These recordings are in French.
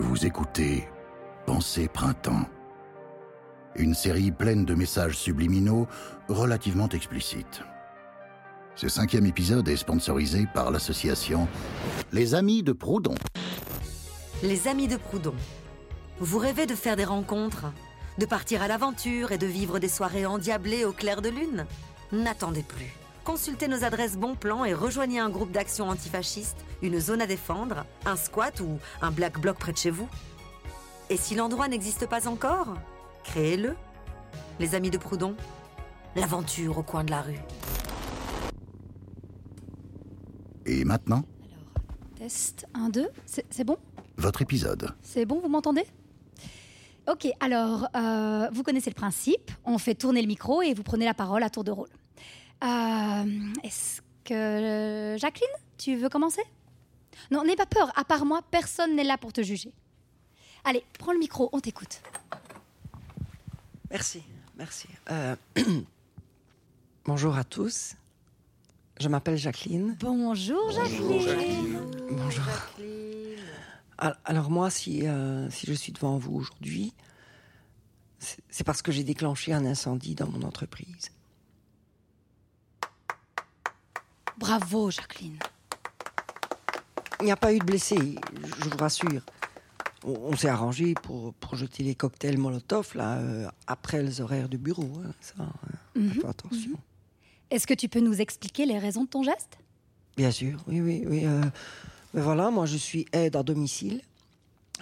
Vous écoutez Pensée Printemps. Une série pleine de messages subliminaux relativement explicites. Ce cinquième épisode est sponsorisé par l'association Les Amis de Proudhon. Les Amis de Proudhon. Vous rêvez de faire des rencontres, de partir à l'aventure et de vivre des soirées endiablées au clair de lune? N'attendez plus. Consultez nos adresses Bon Plan et rejoignez un groupe d'action antifasciste, une zone à défendre, un squat ou un black bloc près de chez vous. Et si l'endroit n'existe pas encore, créez-le. Les Amis de Proudhon. L'aventure au coin de la rue. Et maintenant, Test 1, 2, c'est c'est bon? Votre épisode. C'est bon, vous m'entendez? Ok, alors, euh, vous connaissez le principe. On fait tourner le micro et vous prenez la parole à tour de rôle. Euh, Est-ce que... Jacqueline, tu veux commencer? Non, n'aie pas peur. À part moi, personne n'est là pour te juger. Allez, prends le micro, on t'écoute. Merci, merci. Euh, Bonjour à tous. Je m'appelle Jacqueline. Bonjour, Jacqueline. Bonjour. Al- Alors moi, si, euh, si je suis devant vous aujourd'hui, c'est parce que j'ai déclenché un incendie dans mon entreprise. Bravo, Jacqueline. Il n'y a pas eu de blessés, je vous rassure. On, on s'est arrangé pour, pour jeter les cocktails Molotov là, euh, après les horaires de bureau. hein, ça, euh, Mhm, attention. Est-ce que tu peux nous expliquer les raisons de ton geste? Bien sûr, oui, oui, oui. euh, mais voilà, moi je suis aide à domicile.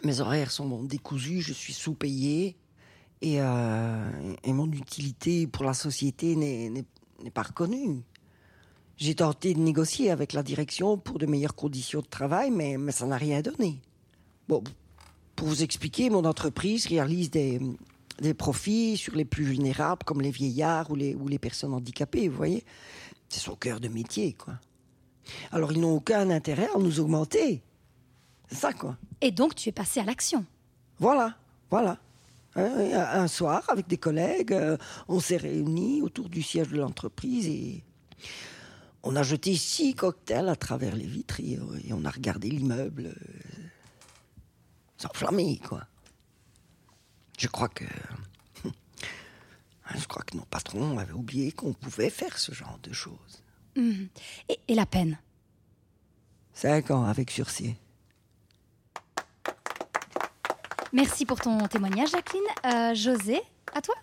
Mes horaires sont décousus, je suis sous-payé. Et, euh, et mon utilité pour la société n'est pas reconnue. J'ai tenté de négocier avec la direction pour de meilleures conditions de travail, mais, mais ça n'a rien donné. Bon, pour vous expliquer, mon entreprise réalise des, des profits sur les plus vulnérables, comme les vieillards ou les, ou les personnes handicapées, vous voyez. C'est son cœur de métier, quoi. Alors ils n'ont aucun intérêt à nous augmenter. C'est ça, quoi. Et donc, tu es passé à l'action. Voilà, voilà. Un un soir, avec des collègues, euh, on s'est réunis autour du siège de l'entreprise et on a jeté six cocktails à travers les vitres et, on a regardé l'immeuble euh, s'enflammer, quoi. Je crois que... Je crois que nos patrons avaient oublié qu'on pouvait faire ce genre de choses. Mhm. Et, et la peine? Cinq ans avec sursis. Merci pour ton témoignage, Jacqueline. Euh, José, à toi?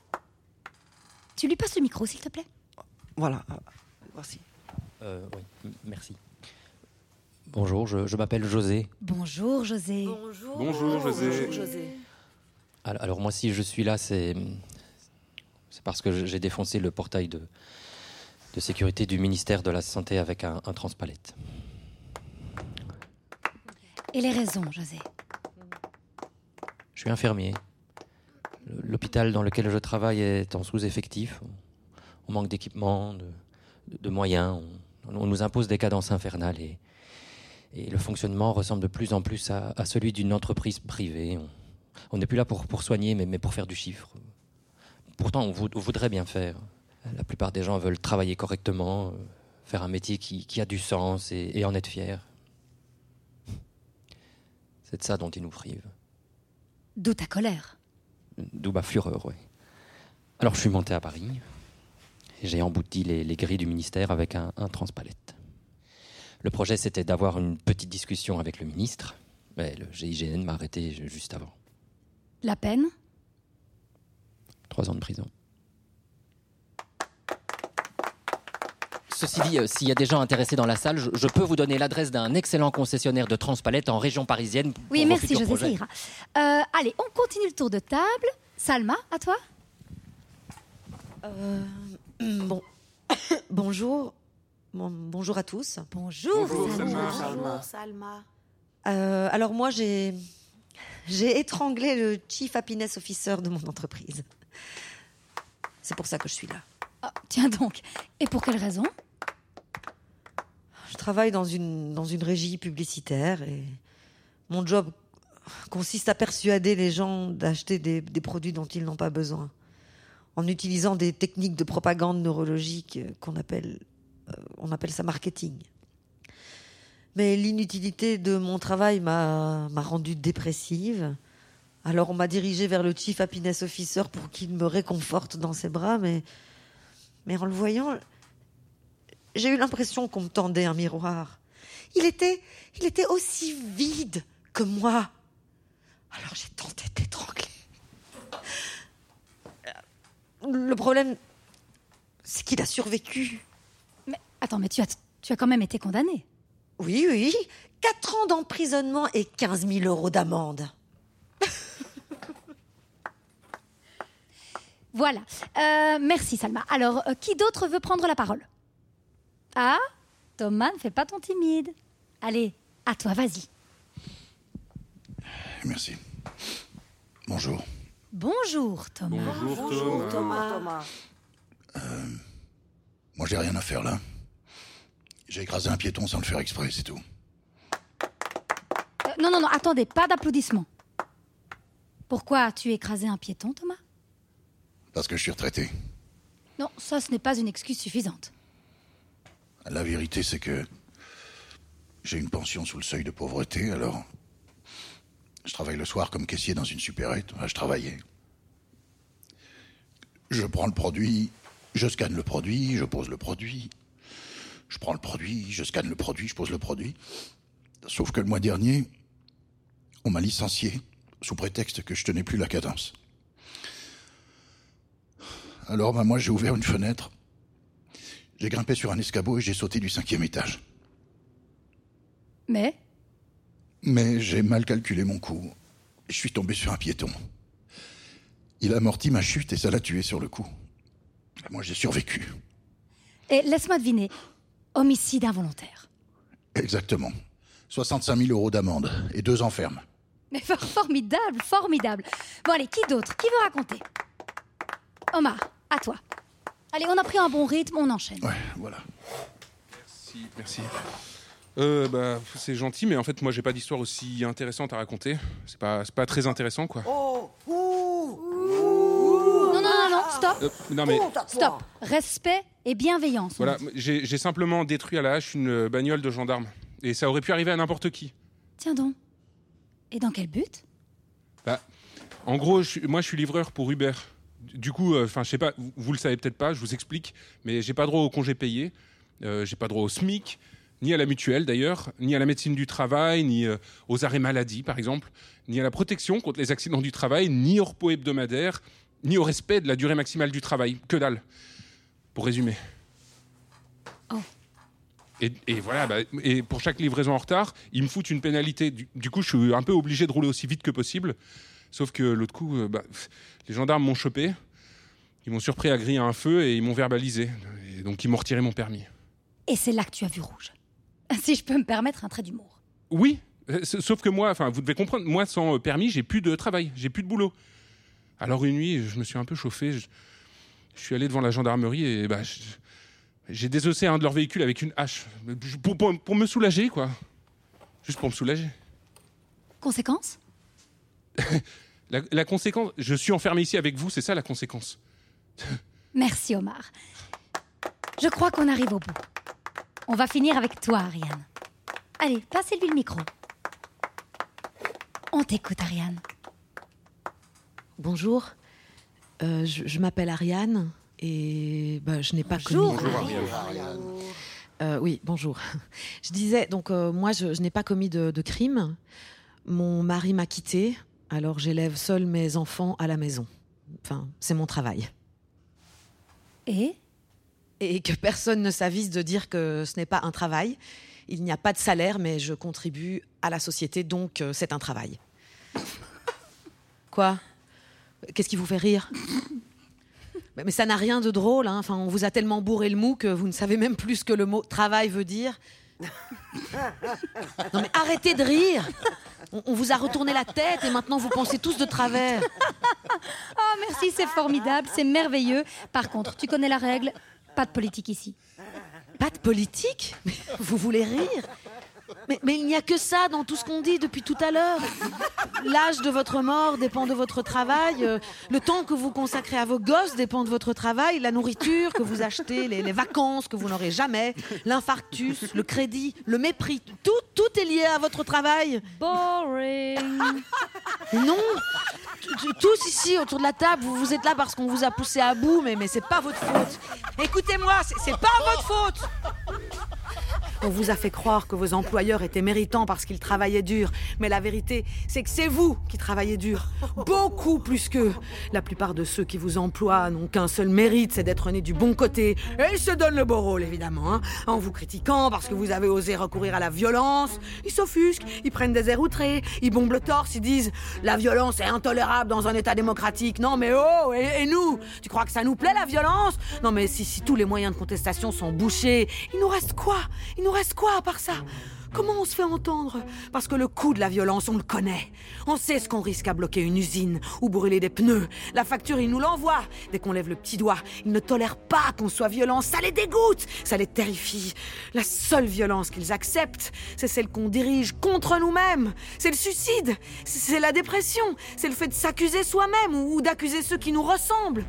Tu lui passes le micro, s'il te plaît? Voilà, euh, voici. Euh, oui, merci. Bonjour, je, je m'appelle José. Bonjour, José. Bonjour. Bonjour, José. José. Alors, alors moi, si je suis là, c'est parce que j'ai défoncé le portail de, de sécurité du ministère de la Santé avec un, un transpalette. Et les raisons, José? Je suis infirmier. L'hôpital dans lequel je travaille est en sous-effectif. On, on manque d'équipement, de, de moyens. On, on nous impose des cadences infernales et, et le fonctionnement ressemble de plus en plus à, à celui d'une entreprise privée. On- n'est plus là pour, pour soigner, mais, mais pour faire du chiffre. Pourtant, on, vou- on voudrait bien faire. La plupart des gens veulent travailler correctement, euh, faire un métier qui, qui a du sens et, et en être fier. C'est de ça dont ils nous privent. D'où ta colère? D'où ma fureur, oui. Alors je suis monté à Paris et j'ai embouti les, les grilles du ministère avec un, un transpalette. Le projet c'était d'avoir une petite discussion avec le ministre, mais le GIGN m'a arrêté ju- juste avant. La peine? Trois ans de prison. Ceci dit, euh, s'il y a des gens intéressés dans la salle, je, je peux vous donner l'adresse d'un excellent concessionnaire de transpalette en région parisienne. pour Oui, vos merci, projets. ira. Euh, allez, on continue le tour de table. Salma, à toi Euh, bon. bonjour. Bon- bonjour à tous. Bonjour, Bonjour, Salma. Salma. Salma. Euh, alors moi, j'ai j'ai étranglé le chief happiness officer de mon entreprise. C'est pour ça que je suis là. Ah, tiens donc. Et pour quelle raison? Je travaille dans une dans une régie publicitaire et mon job consiste à persuader les gens d'acheter des, des produits dont ils n'ont pas besoin, en utilisant des techniques de propagande neurologique euh, qu'on appelle, euh, on appelle ça marketing. Mais l'inutilité de mon travail m'a rendue dépressive. Alors on m'a dirigée vers le Chief Happiness Officer pour qu'il me réconforte dans ses bras, mais, mais en le voyant, j'ai eu l'impression qu'on me tendait un miroir. Il était, il était aussi vide que moi. Alors j'ai tenté d'étrangler. Le problème, c'est qu'il a survécu. Mais attends, mais tu as, tu as quand même été condamné. Oui, oui. Quatre ans d'emprisonnement et 15 000 euros d'amende. Voilà. Euh, merci Salma. Alors, euh, qui d'autre veut prendre la parole? Ah, Thomas, ne fais pas ton timide. Allez, à toi, vas-y. Merci. Bonjour. Bonjour Thomas. Bonjour, Thomas. Moi, j'ai rien à faire là. J'ai écrasé un piéton sans le faire exprès, c'est tout. Euh, non, non, non, attendez, pas d'applaudissements. Pourquoi as-tu écrasé un piéton, Thomas? Parce que je suis retraité. Non, ça, ce n'est pas une excuse suffisante. La vérité, c'est que j'ai une pension sous le seuil de pauvreté, alors je travaille le soir comme caissier dans une supérette. Je travaillais. Je prends le produit, je scanne le produit, je pose le produit. Je prends le produit, je scanne le produit, je pose le produit. Sauf que le mois dernier, on m'a licencié sous prétexte que je tenais plus la cadence. Alors, bah, moi, j'ai ouvert une fenêtre j'ai grimpé sur un escabeau et j'ai sauté du cinquième étage. Mais Mais j'ai mal calculé mon coup. Je suis tombé sur un piéton. Il a amorti ma chute et ça l'a tué sur le coup. Moi, j'ai survécu. Et laisse-moi deviner. Homicide involontaire. Exactement. 65 000 euros d'amende et deux enfermes. Mais for- formidable, formidable. Bon, allez, qui d'autre? Qui veut raconter? Omar, à toi. Allez, on a pris un bon rythme, on enchaîne. Ouais, voilà. Merci, merci. Euh, bah, c'est gentil, mais en fait, moi, j'ai pas d'histoire aussi intéressante à raconter. C'est pas, c'est pas très intéressant, quoi. Oh, ouh, Non, non, non, non, stop, Euh, non, mais stop. Respect et bienveillance. voilà, j'ai j'ai simplement détruit à la hache une bagnole de gendarme. Et ça aurait pu arriver à n'importe qui. Tiens donc. Et dans quel but? Bah, en gros, je moi, je suis livreur pour Uber. Du coup, euh, enfin, je sais pas, vous, vous le savez peut-être pas, je vous explique, mais j'ai pas droit au congé payé, euh, j'ai pas droit au SMIC, ni à la mutuelle d'ailleurs, ni à la médecine du travail, ni euh, aux arrêts maladie, par exemple, ni à la protection contre les accidents du travail, ni au repos hebdomadaire, ni au respect de la durée maximale du travail. Que dalle. Pour résumer. Oh. Et, et voilà, bah, et pour chaque livraison en retard, ils me foutent une pénalité. Du, du coup, je suis un peu obligé de rouler aussi vite que possible. Sauf que l'autre coup, euh, bah, les gendarmes m'ont chopé. Ils m'ont surpris à griller un feu et ils m'ont verbalisé. Et donc, ils m'ont retiré mon permis. Et c'est là que tu as vu rouge. Si je peux me permettre un trait d'humour. Oui, euh, sauf que moi, enfin, vous devez comprendre, moi, sans euh, permis, j'ai plus de travail, j'ai plus de boulot. Alors, une nuit, je me suis un peu chauffé. Je, je suis allé devant la gendarmerie et bah, j'ai désossé un de leurs véhicules avec une hache. Pour, pour- pour me soulager, quoi. Juste pour me soulager. Conséquence? La, la conséquence, je suis enfermé ici avec vous, c'est ça la conséquence. Merci Omar. Je crois qu'on arrive au bout. On va finir avec toi, Ariane. Allez, passez-lui le micro. On t'écoute, Ariane. Bonjour, Euh, je, je m'appelle Ariane et bah, je n'ai pas Bonjour, commis. Ariane. Euh, oui, bonjour. Je disais donc euh, moi je, je n'ai pas commis de, de crime. Mon mari m'a quitté, alors j'élève seul mes enfants à la maison. Enfin, c'est mon travail. Et? Et que personne ne s'avise de dire que ce n'est pas un travail. Il n'y a pas de salaire, mais je contribue à la société, donc euh, c'est un travail. Quoi? Qu'est-ce qui vous fait rire? Mais ça n'a rien de drôle. hein. Enfin, on vous a tellement bourré le mou que vous ne savez même plus ce que le mot travail veut dire. Non mais arrêtez de rire on vous a retourné la tête et maintenant vous pensez tous de travers. Oh, merci, c'est formidable, c'est merveilleux. Par contre, tu connais la règle, pas de politique ici. Pas de politique? Vous voulez rire? Mais, mais il n'y a que ça dans tout ce qu'on dit depuis tout à l'heure. L'âge de votre mort dépend de votre travail. euh, le temps que vous consacrez à vos gosses dépend de votre travail. La nourriture que vous achetez, les, les vacances que vous n'aurez jamais, l'infarctus, le crédit, le mépris. Tout, tout est lié à votre travail. Boring. Non Tous ici autour de la table, vous, vous êtes là parce qu'on vous a poussé à bout, mais, mais c'est pas votre faute. Écoutez-moi, c'est pas votre faute On vous a fait croire que vos employeurs étaient méritants parce qu'ils travaillaient dur. Mais la vérité, c'est que c'est vous qui travaillez dur. Beaucoup plus qu'eux. La plupart de ceux qui vous emploient n'ont qu'un seul mérite, c'est d'être nés du bon côté. Et ils se donnent le beau rôle, évidemment. hein. En vous critiquant parce que vous avez osé recourir à la violence. Ils s'offusquent, ils prennent des airs outrés, ils bombent le torse, ils disent La violence est intolérable dans un État démocratique. Non mais oh, et, nous Tu crois que ça nous plaît la violence? Non mais si, si tous les moyens de contestation sont bouchés, il nous reste quoi? Reste quoi à part ça? Comment on se fait entendre? Parce que le coût de la violence, on le connaît. On sait ce qu'on risque à bloquer une usine ou brûler des pneus. La facture, ils nous l'envoient. Dès qu'on lève le petit doigt, ils ne tolèrent pas qu'on soit violent. Ça les dégoûte, ça les terrifie. La seule violence qu'ils acceptent, c'est celle qu'on dirige contre nous-mêmes. C'est le suicide, c'est la dépression, c'est le fait de s'accuser soi-même ou d'accuser ceux qui nous ressemblent.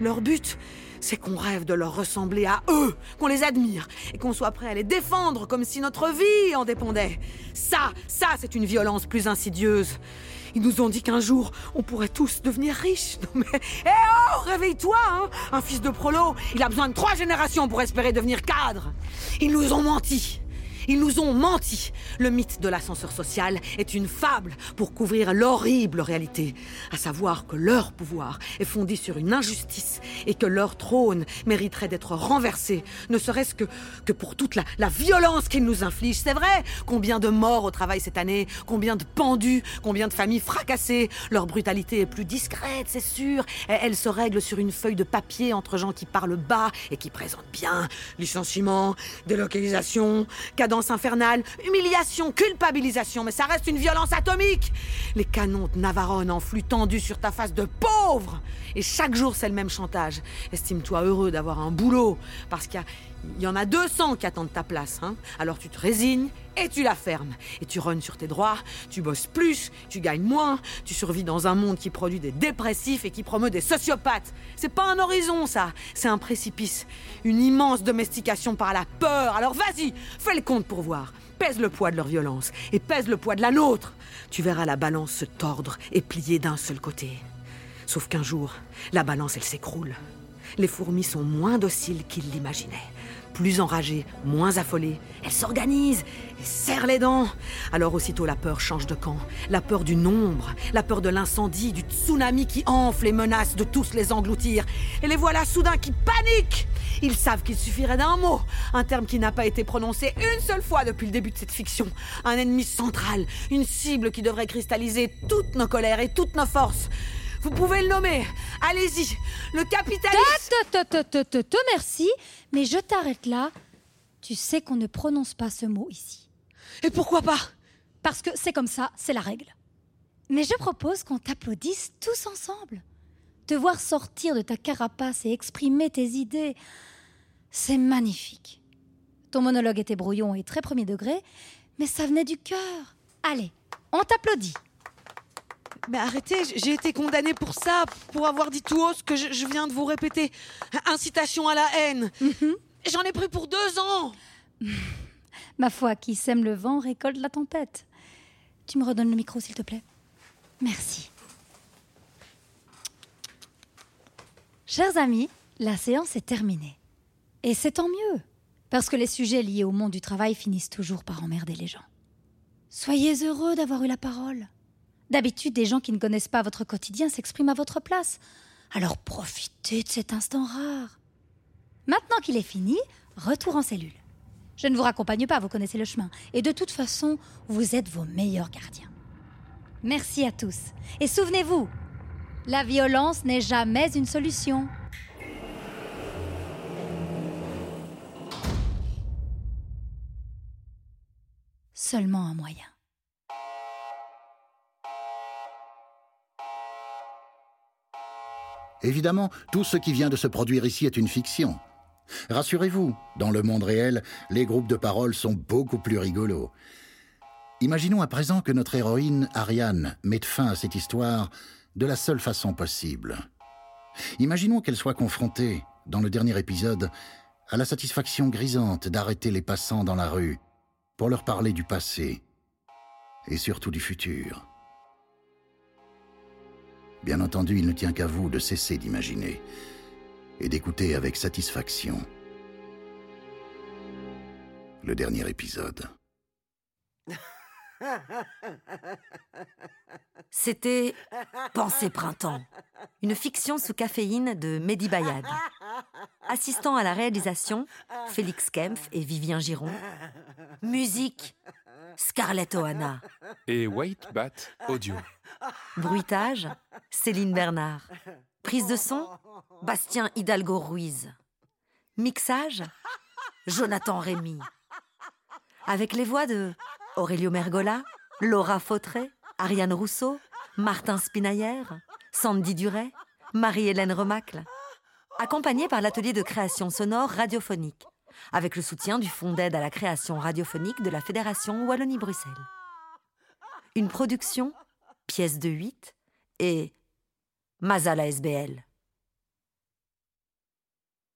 Leur but, c'est qu'on rêve de leur ressembler à eux, qu'on les admire et qu'on soit prêt à les défendre comme si notre vie Ça, ça, c'est une violence plus insidieuse. Ils nous ont dit qu'un jour, on pourrait tous devenir riches. Non mais, eh oh, réveille-toi, hein Un fils de prolo, il a besoin de trois générations pour espérer devenir cadre. Ils nous ont menti. Ils nous ont menti. Le mythe de l'ascenseur social est une fable pour couvrir l'horrible réalité, à savoir que leur pouvoir est fondé sur une injustice et que leur trône mériterait d'être renversé, ne serait-ce que, que pour toute la, la violence qu'ils nous infligent. C'est vrai, combien de morts au travail cette année, combien de pendus, combien de familles fracassées. Leur brutalité est plus discrète, c'est sûr. Elle, se règle sur une feuille de papier entre gens qui parlent bas et qui présentent bien. Licenciement, délocalisation, cadence infernale, humiliation, culpabilisation, mais ça reste une violence atomique. Les canons de Navarone en flux tendu sur ta face de pauvre. Et chaque jour, c'est le même chantage. Estime-toi heureux d'avoir un boulot, parce qu'il y en a 200 qui attendent ta place. Hein. Alors tu te résignes et tu la fermes. Et tu rognes sur tes droits, tu bosses plus, tu gagnes moins, tu survis dans un monde qui produit des dépressifs et qui promeut des sociopathes. C'est pas un horizon, ça, c'est un précipice. Une immense domestication par la peur. Alors vas-y, fais le compte pour voir. Pèse le poids de leur violence et pèse le poids de la nôtre. Tu verras la balance se tordre et plier d'un seul côté. Sauf qu'un jour, la balance, elle s'écroule. Les fourmis sont moins dociles qu'ils l'imaginaient. Plus enragées, moins affolées, elles s'organisent et serrent les dents. Alors aussitôt la peur change de camp. La peur du nombre, la peur de l'incendie, du tsunami qui enfle et menace de tous les engloutir. Et les voilà soudain qui paniquent. Ils savent qu'il suffirait d'un mot, un terme qui n'a pas été prononcé une seule fois depuis le début de cette fiction. Un ennemi central, une cible qui devrait cristalliser toutes nos colères et toutes nos forces. Vous pouvez le nommer. Allez-y. Le capitalisme. Te, te, te, te, te, merci, mais je t'arrête là. Tu sais qu'on ne prononce pas ce mot ici. Et pourquoi pas? Parce que c'est comme ça, c'est la règle. Mais je propose qu'on t'applaudisse tous ensemble. Te voir sortir de ta carapace et exprimer tes idées, c'est magnifique. Ton monologue était brouillon et très premier degré, mais ça venait du cœur. Allez, on t'applaudit. Mais arrêtez, j'ai été condamnée pour ça, pour avoir dit tout haut ce que je, je viens de vous répéter. Incitation à la haine. J'en ai pris pour deux ans. Ma foi, qui sème le vent récolte la tempête. Tu me redonnes le micro, s'il te plaît Merci. Chers amis, la séance est terminée. Et c'est tant mieux, parce que les sujets liés au monde du travail finissent toujours par emmerder les gens. Soyez heureux d'avoir eu la parole. D'habitude, des gens qui ne connaissent pas votre quotidien s'expriment à votre place. Alors profitez de cet instant rare. Maintenant qu'il est fini, retour en cellule. Je ne vous raccompagne pas, vous connaissez le chemin. Et de toute façon, vous êtes vos meilleurs gardiens. Merci à tous. Et souvenez-vous, la violence n'est jamais une solution. Seulement un moyen. Évidemment, tout ce qui vient de se produire ici est une fiction. Rassurez-vous, dans le monde réel, les groupes de parole sont beaucoup plus rigolos. Imaginons à présent que notre héroïne, Ariane, mette fin à cette histoire de la seule façon possible. Imaginons qu'elle soit confrontée, dans le dernier épisode, à la satisfaction grisante d'arrêter les passants dans la rue pour leur parler du passé et surtout du futur. Bien entendu, il ne tient qu'à vous de cesser d'imaginer et d'écouter avec satisfaction le dernier épisode. C'était Pensée Printemps, une fiction sous caféine de Mehdi Bayad. Assistant à la réalisation, Félix Kempf et Vivien Giron. Musique, Scarlett Ohana. Et White Bat Audio. Bruitage, Céline Bernard. Prise de son, Bastien Hidalgo Ruiz. Mixage, Jonathan Rémy. Avec les voix de Aurelio Mergola, Laura Fautré, Ariane Rousseau, Martin Spinailler, Sandy Duret, Marie-Hélène Remacle. Accompagné par l'atelier de création sonore radiophonique, avec le soutien du Fonds d'aide à la création radiophonique de la Fédération Wallonie-Bruxelles. Une production, pièce de 8 et Mazala SBL.